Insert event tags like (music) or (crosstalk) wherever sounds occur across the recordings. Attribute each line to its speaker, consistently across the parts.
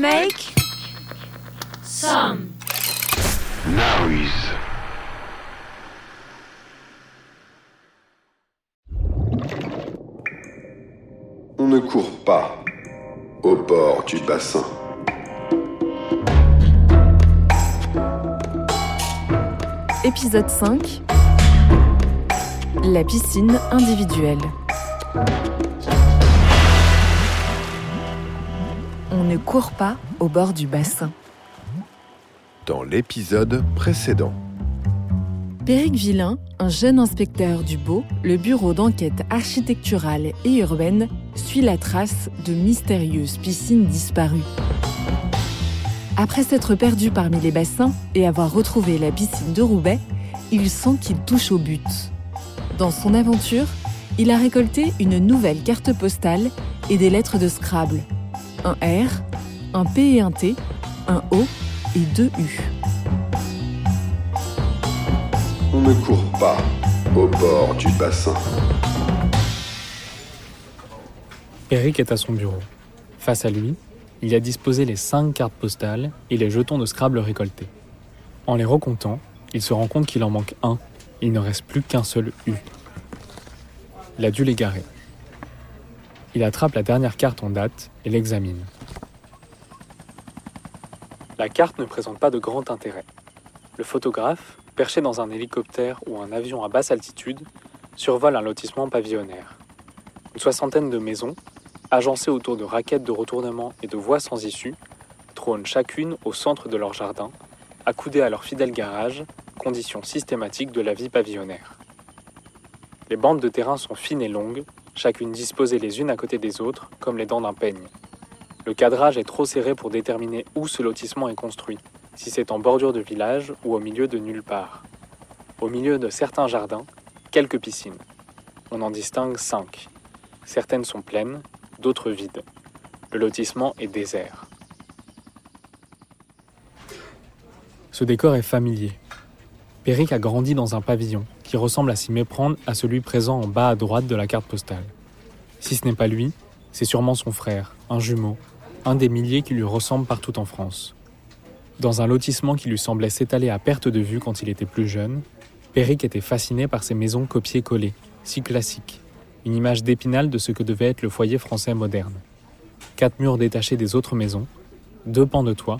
Speaker 1: Make
Speaker 2: Some.
Speaker 3: Noise. On ne court pas au bord du bassin.
Speaker 1: Épisode 5 La piscine individuelle. On ne court pas au bord du bassin.
Speaker 3: Dans l'épisode précédent.
Speaker 1: Péric Villain, un jeune inspecteur du Beau, le bureau d'enquête architecturale et urbaine, suit la trace de mystérieuses piscines disparues. Après s'être perdu parmi les bassins et avoir retrouvé la piscine de Roubaix, il sent qu'il touche au but. Dans son aventure, il a récolté une nouvelle carte postale et des lettres de Scrabble. Un R, un P et un T, un O et deux U.
Speaker 3: On ne court pas au bord du bassin.
Speaker 4: Eric est à son bureau. Face à lui, il a disposé les cinq cartes postales et les jetons de Scrabble récoltés. En les recomptant, il se rend compte qu'il en manque un. Il ne reste plus qu'un seul U. Il a dû les garer. Il attrape la dernière carte en date et l'examine. La carte ne présente pas de grand intérêt. Le photographe, perché dans un hélicoptère ou un avion à basse altitude, survole un lotissement pavillonnaire. Une soixantaine de maisons, agencées autour de raquettes de retournement et de voies sans issue, trônent chacune au centre de leur jardin, accoudées à leur fidèle garage, condition systématique de la vie pavillonnaire. Les bandes de terrain sont fines et longues, chacune disposée les unes à côté des autres, comme les dents d'un peigne. Le cadrage est trop serré pour déterminer où ce lotissement est construit, si c'est en bordure de village ou au milieu de nulle part. Au milieu de certains jardins, quelques piscines. On en distingue cinq. Certaines sont pleines, d'autres vides. Le lotissement est désert. Ce décor est familier. Péric a grandi dans un pavillon ressemble à s'y méprendre à celui présent en bas à droite de la carte postale. Si ce n'est pas lui, c'est sûrement son frère, un jumeau, un des milliers qui lui ressemblent partout en France. Dans un lotissement qui lui semblait s'étaler à perte de vue quand il était plus jeune, Péric était fasciné par ces maisons copiées-collées, si classiques, une image d'épinal de ce que devait être le foyer français moderne. Quatre murs détachés des autres maisons, deux pans de toit,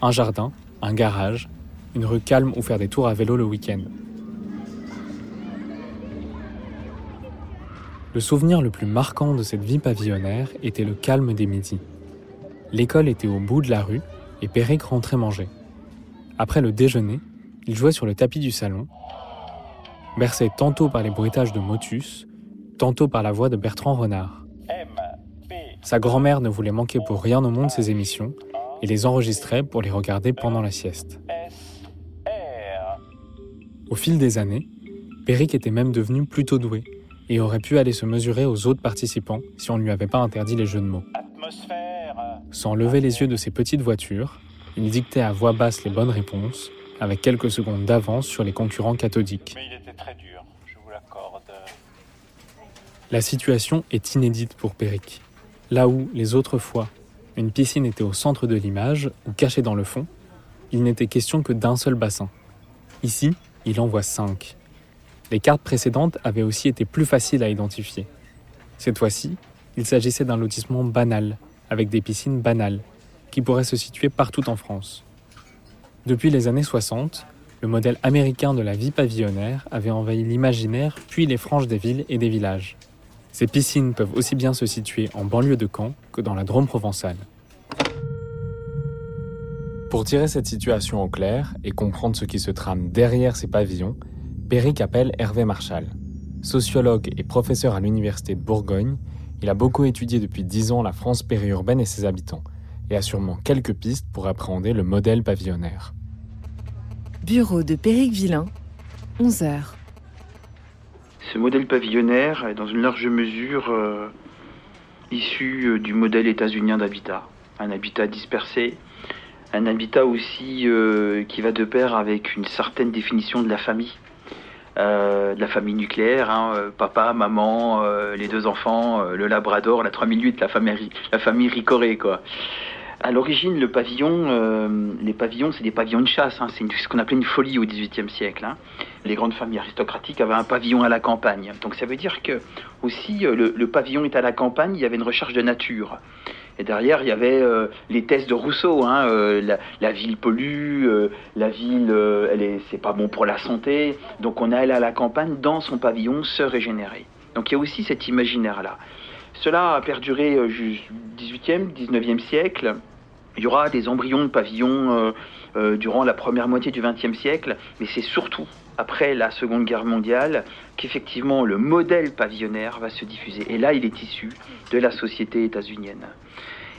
Speaker 4: un jardin, un garage, une rue calme où faire des tours à vélo le week-end. Le souvenir le plus marquant de cette vie pavillonnaire était le calme des midis. L'école était au bout de la rue et Péric rentrait manger. Après le déjeuner, il jouait sur le tapis du salon, bercé tantôt par les bruitages de Motus, tantôt par la voix de Bertrand Renard. Sa grand-mère ne voulait manquer pour rien au monde ses émissions et les enregistrait pour les regarder pendant la sieste. Au fil des années, Péric était même devenu plutôt doué et aurait pu aller se mesurer aux autres participants si on ne lui avait pas interdit les jeux de mots. Sans lever les yeux de ses petites voitures, il dictait à voix basse les bonnes réponses, avec quelques secondes d'avance sur les concurrents cathodiques.
Speaker 5: Mais il était très dur, je vous l'accorde.
Speaker 4: La situation est inédite pour Péric. Là où, les autres fois, une piscine était au centre de l'image ou cachée dans le fond, il n'était question que d'un seul bassin. Ici, il en voit cinq. Les cartes précédentes avaient aussi été plus faciles à identifier. Cette fois-ci, il s'agissait d'un lotissement banal, avec des piscines banales, qui pourraient se situer partout en France. Depuis les années 60, le modèle américain de la vie pavillonnaire avait envahi l'imaginaire puis les franges des villes et des villages. Ces piscines peuvent aussi bien se situer en banlieue de Caen que dans la Drôme provençale. Pour tirer cette situation au clair et comprendre ce qui se trame derrière ces pavillons, Péric appelle Hervé Marchal. Sociologue et professeur à l'Université de Bourgogne, il a beaucoup étudié depuis dix ans la France périurbaine et ses habitants, et a sûrement quelques pistes pour appréhender le modèle pavillonnaire.
Speaker 1: Bureau de Péric Villain, 11h.
Speaker 6: Ce modèle pavillonnaire est dans une large mesure euh, issu euh, du modèle états-unien d'habitat. Un habitat dispersé, un habitat aussi euh, qui va de pair avec une certaine définition de la famille. Euh, de la famille nucléaire, hein, euh, papa, maman, euh, les deux enfants, le labrador, la 3008, la famille, la famille Ricoré, quoi. À l'origine, le pavillon, les pavillons, c'est des pavillons de chasse. Hein. c'est ce qu'on appelait une folie au XVIIIe siècle. Hein. Les grandes familles aristocratiques avaient un pavillon à la campagne. Donc ça veut dire que aussi le, pavillon est à la campagne. Il y avait une recherche de nature. Et derrière, il y avait euh, les thèses de Rousseau. Hein, la, ville pollue, la ville, elle est, c'est pas bon pour la santé. Donc on allait à la campagne dans son pavillon se régénérer. Donc il y a aussi cet imaginaire-là. Cela a perduré jusqu'au XVIIIe, XIXe siècle. Il y aura des embryons de pavillons euh, euh, durant la première moitié du XXe siècle, mais c'est surtout après la Seconde Guerre mondiale qu'effectivement le modèle pavillonnaire va se diffuser. Et là, il est issu de la société états-unienne.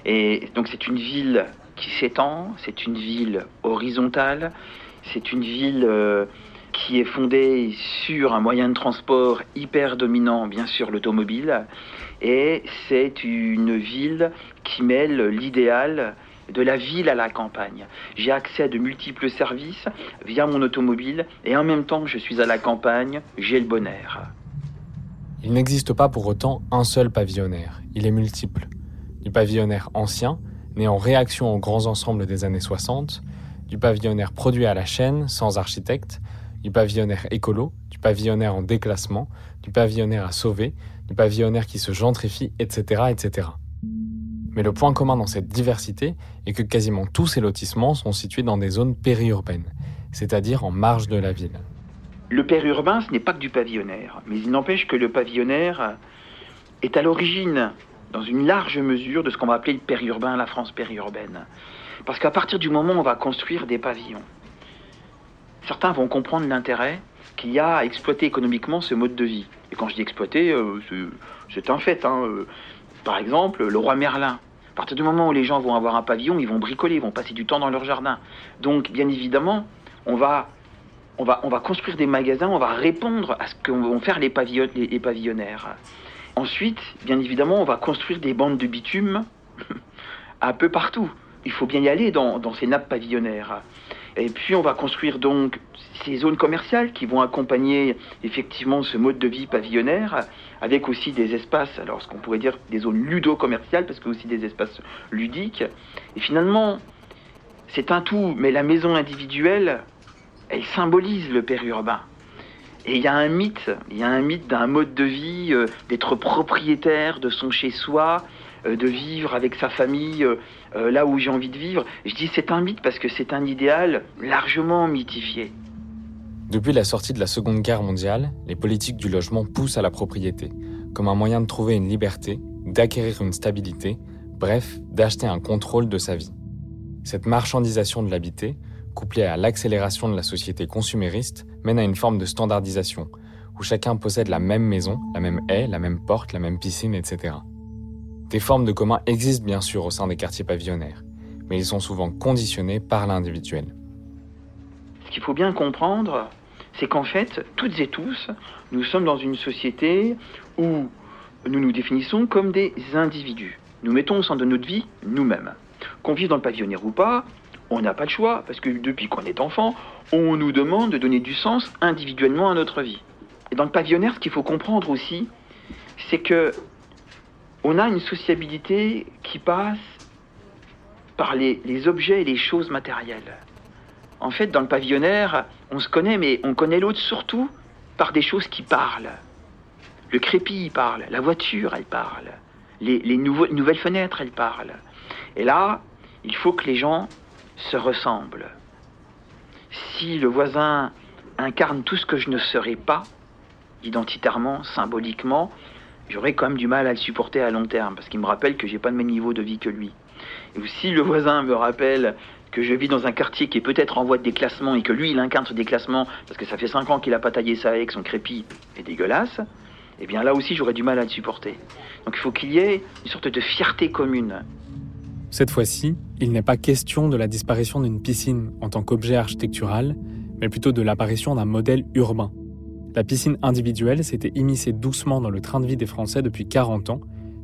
Speaker 6: Et donc c'est une ville qui s'étend, c'est une ville horizontale, c'est une ville euh, qui est fondée sur un moyen de transport hyper dominant, bien sûr l'automobile, et c'est une ville qui mêle l'idéal de la ville à la campagne. J'ai accès à de multiples services via mon automobile et en même temps je suis à la campagne, j'ai le bon air.
Speaker 4: Il n'existe pas pour autant un seul pavillonnaire, il est multiple. Du pavillonnaire ancien, né en réaction aux grands ensembles des années 60, du pavillonnaire produit à la chaîne, sans architecte, du pavillonnaire écolo, du pavillonnaire en déclassement, du pavillonnaire à sauver, du pavillonnaire qui se gentrifie, etc., etc. Mais le point commun dans cette diversité est que quasiment tous ces lotissements sont situés dans des zones périurbaines, c'est-à-dire en marge de la ville.
Speaker 6: Le périurbain, ce n'est pas que du pavillonnaire, mais il n'empêche que le pavillonnaire est à l'origine, dans une large mesure, de ce qu'on va appeler le périurbain, la France périurbaine. Parce qu'à partir du moment où on va construire des pavillons, certains vont comprendre l'intérêt qu'il y a à exploiter économiquement ce mode de vie. Et quand je dis exploiter, euh, c'est un fait. Hein, euh, par exemple, le roi Merlin. Partir du moment où les gens vont avoir un pavillon, ils vont bricoler, ils vont passer du temps dans leur jardin. Donc, bien évidemment, on va, on va, on va construire des magasins, on va répondre à ce que vont faire les, pavillonnaires. Ensuite, bien évidemment, on va construire des bandes de bitume (laughs) un peu partout. Il faut bien y aller dans ces nappes pavillonnaires. Et puis on va construire donc ces zones commerciales qui vont accompagner effectivement ce mode de vie pavillonnaire, avec aussi des espaces, alors ce qu'on pourrait dire des zones ludo-commerciales, parce que aussi des espaces ludiques. Et finalement, c'est un tout, mais la maison individuelle, elle symbolise le périurbain. Et il y a un mythe, il y a un mythe d'un mode de vie, euh, d'être propriétaire de son chez-soi, de vivre avec sa famille euh, euh, là où j'ai envie de vivre. Je dis c'est un mythe parce que c'est un idéal largement mythifié.
Speaker 4: Depuis la sortie de la Seconde Guerre mondiale, les politiques du logement poussent à la propriété, comme un moyen de trouver une liberté, d'acquérir une stabilité, bref, d'acheter un contrôle de sa vie. Cette marchandisation de l'habité, couplée à l'accélération de la société consumériste, mène à une forme de standardisation, où chacun possède la même maison, la même haie, la même porte, la même piscine, etc. Des formes de commun existent bien sûr au sein des quartiers pavillonnaires, mais ils sont souvent conditionnés par l'individuel.
Speaker 6: Ce qu'il faut bien comprendre, c'est qu'en fait, toutes et tous, nous sommes dans une société où nous nous définissons comme des individus. Nous mettons au centre de notre vie nous-mêmes. Qu'on vive dans le pavillonnaire ou pas, on n'a pas le choix, parce que depuis qu'on est enfant, on nous demande de donner du sens individuellement à notre vie. Et dans le pavillonnaire, ce qu'il faut comprendre aussi, c'est que on a une sociabilité qui passe par les, objets et les choses matérielles. En fait, dans le pavillonnaire, on se connaît, mais on connaît l'autre surtout par des choses qui parlent. Le crépi, il parle. La voiture, elle parle. Les, nouvelles fenêtres, elles parlent. Et là, il faut que les gens se ressemblent. Si le voisin incarne tout ce que je ne serais pas, identitairement, symboliquement, j'aurais quand même du mal à le supporter à long terme parce qu'il me rappelle que j'ai pas le même niveau de vie que lui. Et si le voisin me rappelle que je vis dans un quartier qui est peut-être en voie de déclassement et que lui il incarne ce déclassement parce que ça fait 5 ans qu'il a pas taillé ça avec son crépi est dégueulasse, eh bien là aussi j'aurais du mal à le supporter. Donc il faut qu'il y ait une sorte de fierté commune.
Speaker 4: Cette fois-ci, il n'est pas question de la disparition d'une piscine en tant qu'objet architectural, mais plutôt de l'apparition d'un modèle urbain la piscine individuelle s'était immiscée doucement dans le train de vie des Français depuis 40 ans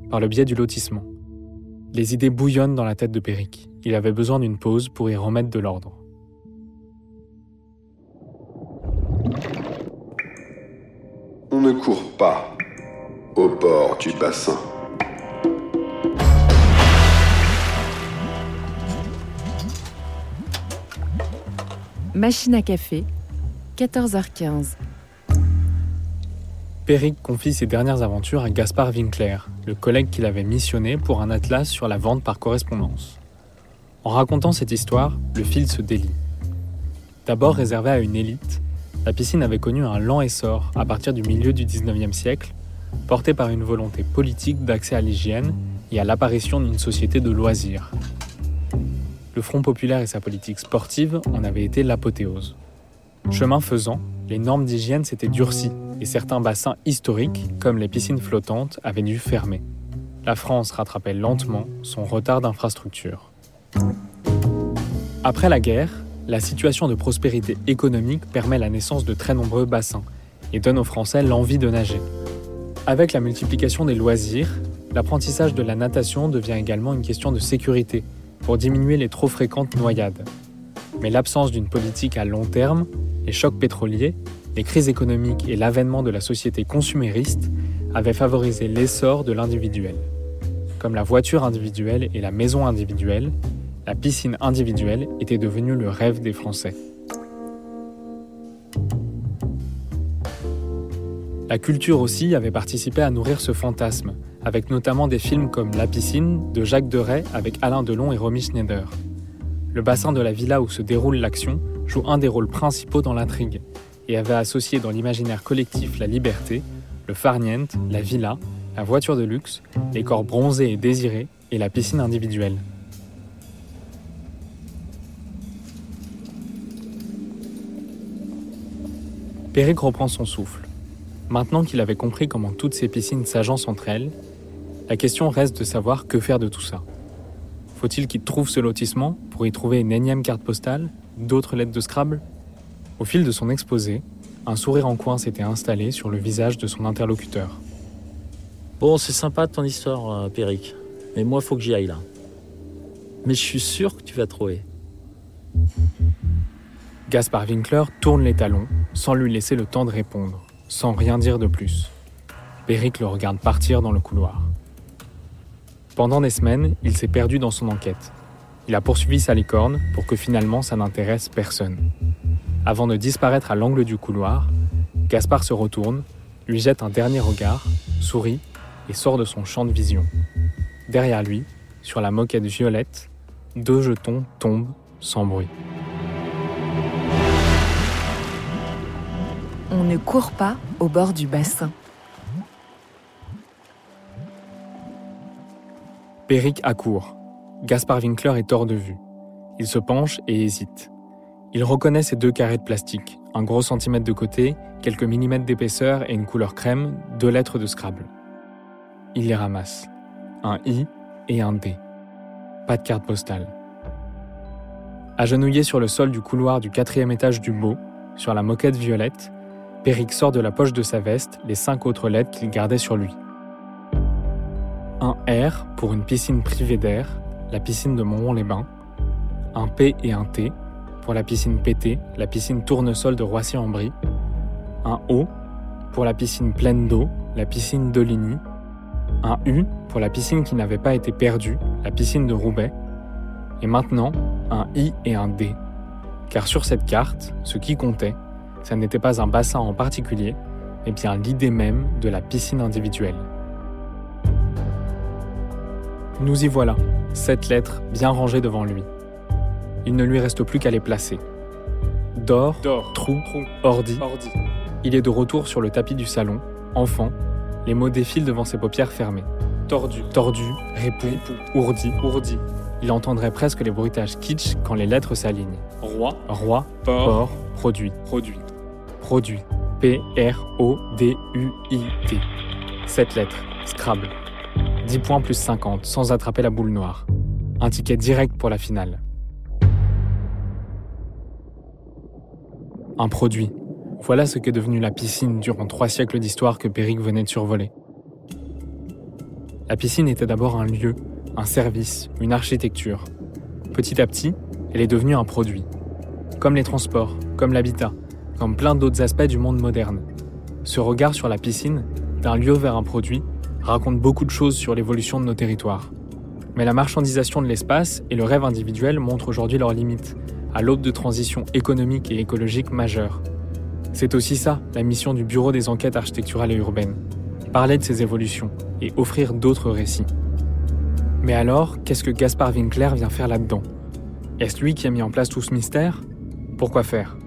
Speaker 4: par le biais du lotissement. Les idées bouillonnent dans la tête de Péric. Il avait besoin d'une pause pour y remettre de l'ordre.
Speaker 3: On ne court pas au bord du bassin.
Speaker 1: Machine à café, 14h15.
Speaker 4: Péric confie ses dernières aventures à Gaspard Winkler, le collègue qu'il avait missionné pour un atlas sur la vente par correspondance. En racontant cette histoire, le fil se délie. D'abord réservée à une élite, la piscine avait connu un lent essor à partir du milieu du 19e siècle, porté par une volonté politique d'accès à l'hygiène et à l'apparition d'une société de loisirs. Le Front populaire et sa politique sportive en avaient été l'apothéose. Chemin faisant, les normes d'hygiène s'étaient durcies et certains bassins historiques, comme les piscines flottantes, avaient dû fermer. La France rattrapait lentement son retard d'infrastructure. Après la guerre, la situation de prospérité économique permet la naissance de très nombreux bassins et donne aux Français l'envie de nager. Avec la multiplication des loisirs, l'apprentissage de la natation devient également une question de sécurité pour diminuer les trop fréquentes noyades. Mais l'absence d'une politique à long terme, les chocs pétroliers, les crises économiques et l'avènement de la société consumériste avaient favorisé l'essor de l'individuel. Comme la voiture individuelle et la maison individuelle, la piscine individuelle était devenue le rêve des Français. La culture aussi avait participé à nourrir ce fantasme, avec notamment des films comme La piscine de Jacques Deray avec Alain Delon et Romy Schneider. Le bassin de la villa où se déroule l'action joue un des rôles principaux dans l'intrigue et avait associé dans l'imaginaire collectif la liberté, le farniente, la villa, la voiture de luxe, les corps bronzés et désirés et la piscine individuelle. Péric reprend son souffle. Maintenant qu'il avait compris comment toutes ces piscines s'agencent entre elles, la question reste de savoir que faire de tout ça. Faut-il qu'il trouve ce lotissement pour y trouver une énième carte postale, d'autres lettres de Scrabble? Au fil de son exposé, un sourire en coin s'était installé sur le visage de son interlocuteur.
Speaker 7: Bon, c'est sympa ton histoire, euh, Péric. Mais moi, faut que j'y aille là. Mais je suis sûr que tu vas trouver.
Speaker 4: Gaspard Winkler tourne les talons sans lui laisser le temps de répondre, sans rien dire de plus. Péric le regarde partir dans le couloir. Pendant des semaines, il s'est perdu dans son enquête. Il a poursuivi sa licorne pour que finalement ça n'intéresse personne. Avant de disparaître à l'angle du couloir, Gaspard se retourne, lui jette un dernier regard, sourit et sort de son champ de vision. Derrière lui, sur la moquette violette, deux jetons tombent sans bruit.
Speaker 1: On ne court pas au bord du bassin.
Speaker 4: Péric accourt. Gaspard Winkler est hors de vue. Il se penche et hésite. Il reconnaît ces deux carrés de plastique, un gros centimètre de côté, quelques millimètres d'épaisseur et une couleur crème, deux lettres de Scrabble. Il les ramasse. Un I et un D. Pas de carte postale. Agenouillé sur le sol du couloir du quatrième étage du Beau, sur la moquette violette, Péric sort de la poche de sa veste les cinq autres lettres qu'il gardait sur lui. Un R pour une piscine privée d'air, la piscine de Montrond-les-Bains. Un P et un T pour la piscine PT, la piscine tournesol de Roissy-en-Brie. Un O pour la piscine pleine d'eau, la piscine d'Oligny. Un U pour la piscine qui n'avait pas été perdue, la piscine de Roubaix. Et maintenant, un I et un D. Car sur cette carte, ce qui comptait, ça n'était pas un bassin en particulier, mais bien l'idée même de la piscine individuelle. Nous y voilà, sept lettres bien rangées devant lui. Il ne lui reste plus qu'à les placer. D'or, trou, ordi. Il est de retour sur le tapis du salon, enfant, les mots défilent devant ses paupières fermées. Tordu, tordu, répou, ourdi, ourdi. Il entendrait presque les bruitages kitsch quand les lettres s'alignent.
Speaker 8: Roi,
Speaker 4: Roi,
Speaker 8: Port.
Speaker 4: port, produit.
Speaker 8: produit.
Speaker 4: Produit. P-R-O-D-U-I-T. 7 lettres. Scrabble. 10 points plus 50, sans attraper la boule noire. Un ticket direct pour la finale. Un produit. Voilà ce qu'est devenue la piscine durant trois siècles d'histoire que Péric venait de survoler. La piscine était d'abord un lieu, un service, une architecture. Petit à petit, elle est devenue un produit. Comme les transports, comme l'habitat, comme plein d'autres aspects du monde moderne. Ce regard sur la piscine, d'un lieu vers un produit, raconte beaucoup de choses sur l'évolution de nos territoires. Mais la marchandisation de l'espace et le rêve individuel montrent aujourd'hui leurs limites, à l'aube de transitions économiques et écologiques majeures. C'est aussi ça, la mission du Bureau des enquêtes architecturales et urbaines. Parler de ces évolutions et offrir d'autres récits. Mais alors, qu'est-ce que Gaspard Winkler vient faire là-dedans? Est-ce lui qui a mis en place tout ce mystère? Pourquoi faire?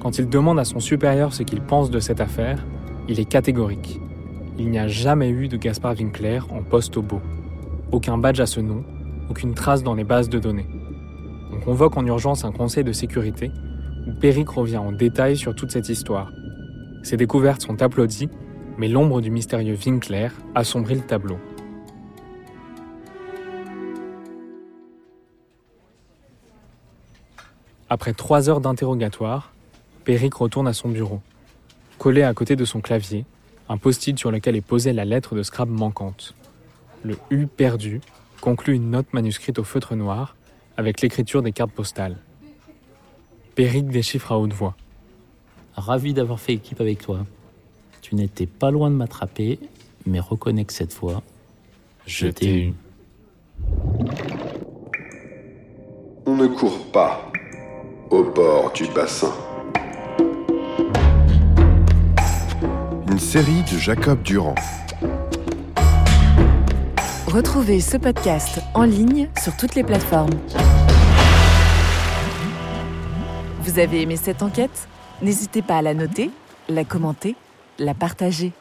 Speaker 4: Quand il demande à son supérieur ce qu'il pense de cette affaire, il est catégorique. Il n'y a jamais eu de Gaspard Winkler en poste au beau. Aucun badge à ce nom, aucune trace dans les bases de données. On convoque en urgence un conseil de sécurité où Péric revient en détail sur toute cette histoire. Ses découvertes sont applaudies, mais l'ombre du mystérieux Winkler assombrit le tableau. Après trois heures d'interrogatoire, Péric retourne à son bureau. Collé à côté de son clavier, un post-it sur lequel est posée la lettre de Scrabble manquante. Le U perdu conclut une note manuscrite au feutre noir avec l'écriture des cartes postales. Péric déchiffre à haute voix.
Speaker 7: Ravi d'avoir fait équipe avec toi. Tu n'étais pas loin de m'attraper, mais reconnais que cette fois, je t'ai eu.
Speaker 3: On ne court pas au bord du bassin.
Speaker 8: Une série de Jacob Durand.
Speaker 1: Retrouvez ce podcast en ligne sur toutes les plateformes. Vous avez aimé cette enquête? N'hésitez pas à la noter, la commenter, la partager.